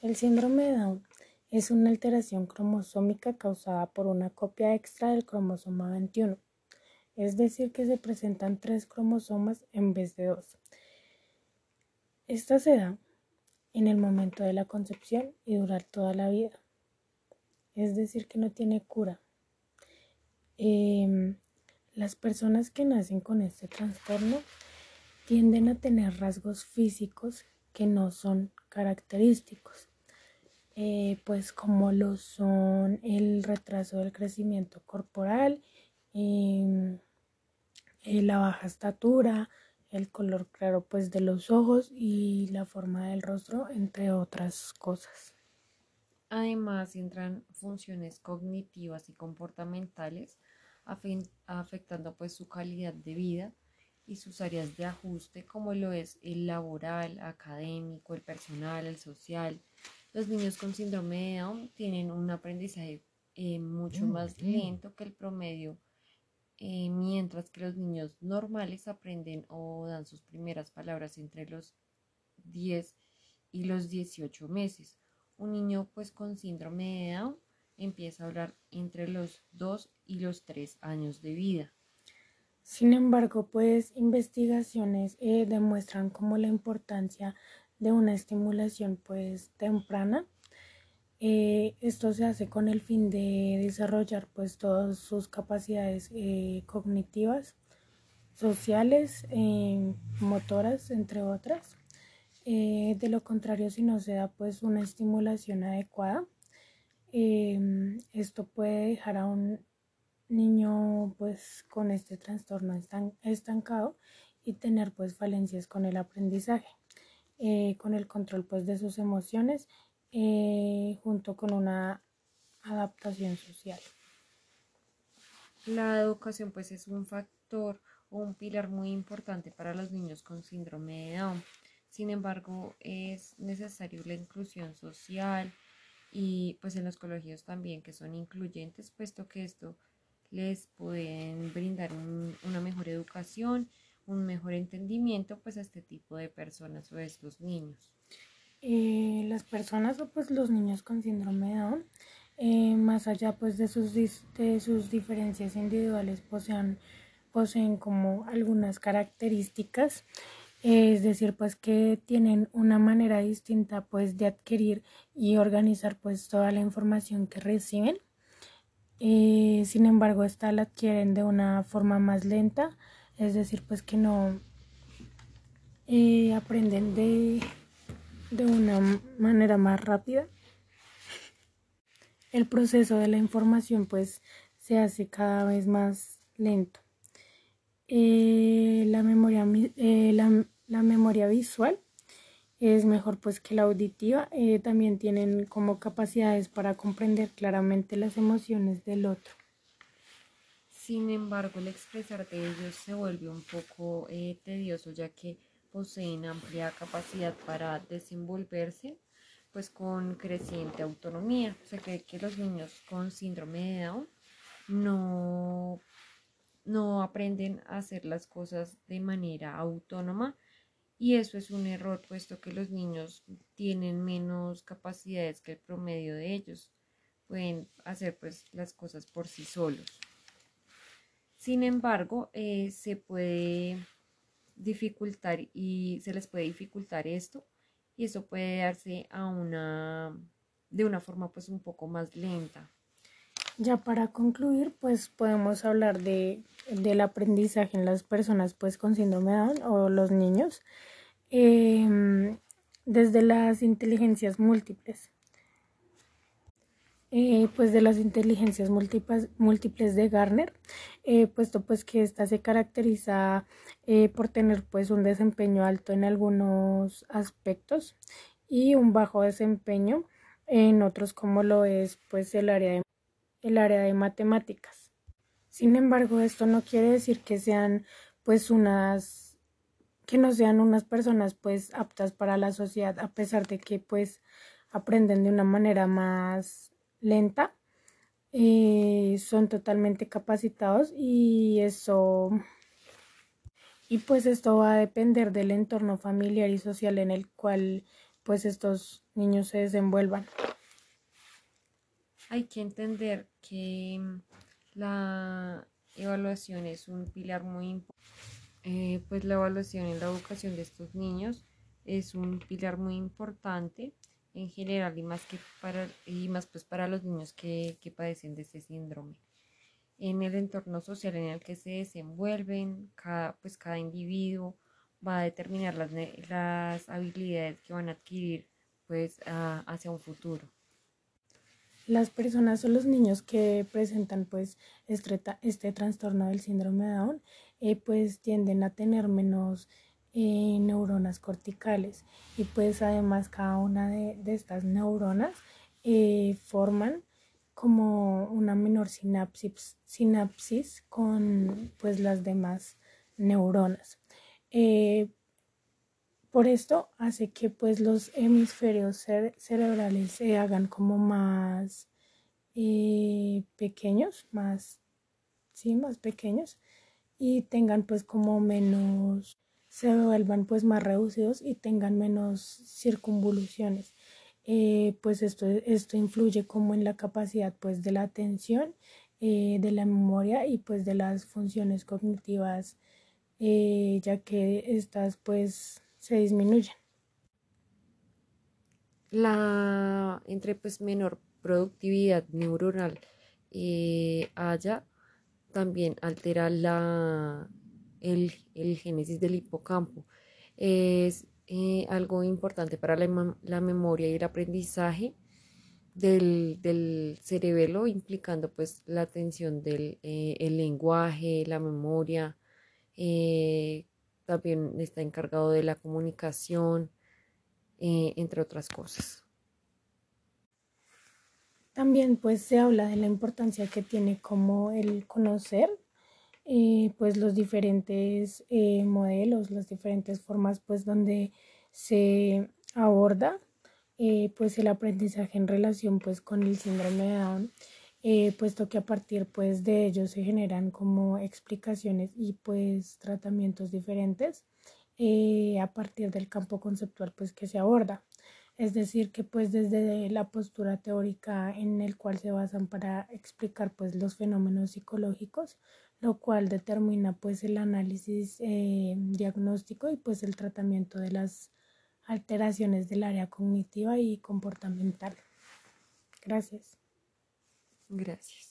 El síndrome de Down es una alteración cromosómica causada por una copia extra del cromosoma 21, es decir, que se presentan tres cromosomas en vez de dos. Esta se da en el momento de la concepción y durar toda la vida, es decir, que no tiene cura. Em, las personas que nacen con este trastorno tienden a tener rasgos físicos que no son característicos, eh, pues como lo son el retraso del crecimiento corporal, em, eh, la baja estatura, el color claro pues de los ojos y la forma del rostro, entre otras cosas. Además entran funciones cognitivas y comportamentales afectando pues su calidad de vida y sus áreas de ajuste como lo es el laboral, académico, el personal, el social. Los niños con síndrome de Down tienen un aprendizaje eh, mucho mm, más lento que el promedio, eh, mientras que los niños normales aprenden o dan sus primeras palabras entre los 10 y los 18 meses. Un niño pues con síndrome de Down empieza a hablar entre los 2 y los 3 años de vida. Sin embargo, pues investigaciones eh, demuestran como la importancia de una estimulación pues temprana. Eh, esto se hace con el fin de desarrollar pues todas sus capacidades eh, cognitivas, sociales, motoras, entre otras. de lo contrario, si no se da pues una estimulación adecuada, esto puede dejar a un niño pues con este trastorno estancado y tener pues falencias con el aprendizaje, eh, con el control pues de sus emociones eh, junto con una adaptación social. La educación pues es un factor o un pilar muy importante para los niños con síndrome de Down. Sin embargo, es necesario la inclusión social y pues en los colegios también que son incluyentes, puesto que esto les pueden brindar una mejor educación, un mejor entendimiento pues a este tipo de personas o a estos niños. Eh, las personas o pues los niños con síndrome de Down, eh, más allá pues de sus, de sus diferencias individuales, poseen, poseen como algunas características, es decir, pues que tienen una manera distinta pues de adquirir y organizar pues toda la información que reciben eh, sin embargo, esta la adquieren de una forma más lenta, es decir, pues que no eh, aprenden de, de una manera más rápida. El proceso de la información pues se hace cada vez más lento. Eh, la, memoria, la memoria visual es mejor pues que la auditiva. Eh, también tienen como capacidades para comprender claramente las emociones del otro. Sin embargo, el expresar de ellos se vuelve un poco eh, tedioso ya que poseen amplia capacidad para desenvolverse pues con creciente autonomía. Se cree que los niños con síndrome de Down no, no aprenden a hacer las cosas de manera autónoma, y eso es un error puesto que los niños tienen menos capacidades que el promedio de ellos. Pueden hacer pues las cosas por sí solos. Sin embargo, eh, se puede dificultar y se les puede dificultar esto y eso puede darse a una de una forma pues un poco más lenta. Ya para concluir, pues podemos hablar de, del aprendizaje en las personas pues con síndrome Down o los niños em, desde las inteligencias múltiples. Eh, pues de las inteligencias múltiples, múltiples de Garner, eh, puesto pues que esta se caracteriza eh, por tener pues un desempeño alto en algunos aspectos y un bajo desempeño en otros como lo es pues el área de el área de matemáticas. Sin embargo, esto no quiere decir que sean pues unas que no sean unas personas pues aptas para la sociedad a pesar de que pues aprenden de una manera más lenta eh, son totalmente capacitados y eso y pues esto va a depender del entorno familiar y social en el cual pues estos niños se desenvuelvan. Hay que entender que mm, la evaluación es un pilar muy importante. Eh, pues la evaluación en la educación de estos niños es un pilar muy importante en general y más que para y más pues para los niños que, que padecen de este síndrome en el entorno social en el que se desenvuelven cada pues cada individuo va a determinar las, las habilidades que van a adquirir pues hacia un futuro las personas o los niños que presentan pues este, este trastorno del síndrome de Down eh, pues tienden a tener menos eh, neuronas corticales y pues además cada una de, estas neuronas eh, forman como una menor sinapsis, sinapsis con pues las demás neuronas. Por esto hace que pues los hemisferios cerebrales se hagan como más pequeños, más, sí, más pequeños y tengan pues como menos, se vuelvan pues más reducidos y tengan menos circunvoluciones. Eh, pues esto, esto influye como en la capacidad pues de la atención, eh, de la memoria y pues de las funciones cognitivas, eh, ya que estas pues se disminuyen. La entre pues menor productividad neuronal haya también altera la, el, génesis del hipocampo. Es eh, algo importante para la, memoria y el aprendizaje del, cerebelo, implicando pues la atención del eh, el lenguaje, la memoria, eh, también está encargado de la comunicación, entre otras cosas. También pues se habla de la importancia que tiene como el conocer eh, pues los diferentes eh, modelos, las diferentes formas pues donde se aborda eh, pues el aprendizaje en relación pues con el síndrome de Down, puesto que a partir pues de ello se generan como explicaciones y pues tratamientos diferentes a partir del campo conceptual pues que se aborda. Es decir, que pues desde la postura teórica en el cual se basan para explicar pues los fenómenos psicológicos, lo cual determina pues el análisis eh, diagnóstico y pues el tratamiento de las alteraciones del área cognitiva y comportamental. Gracias. Gracias.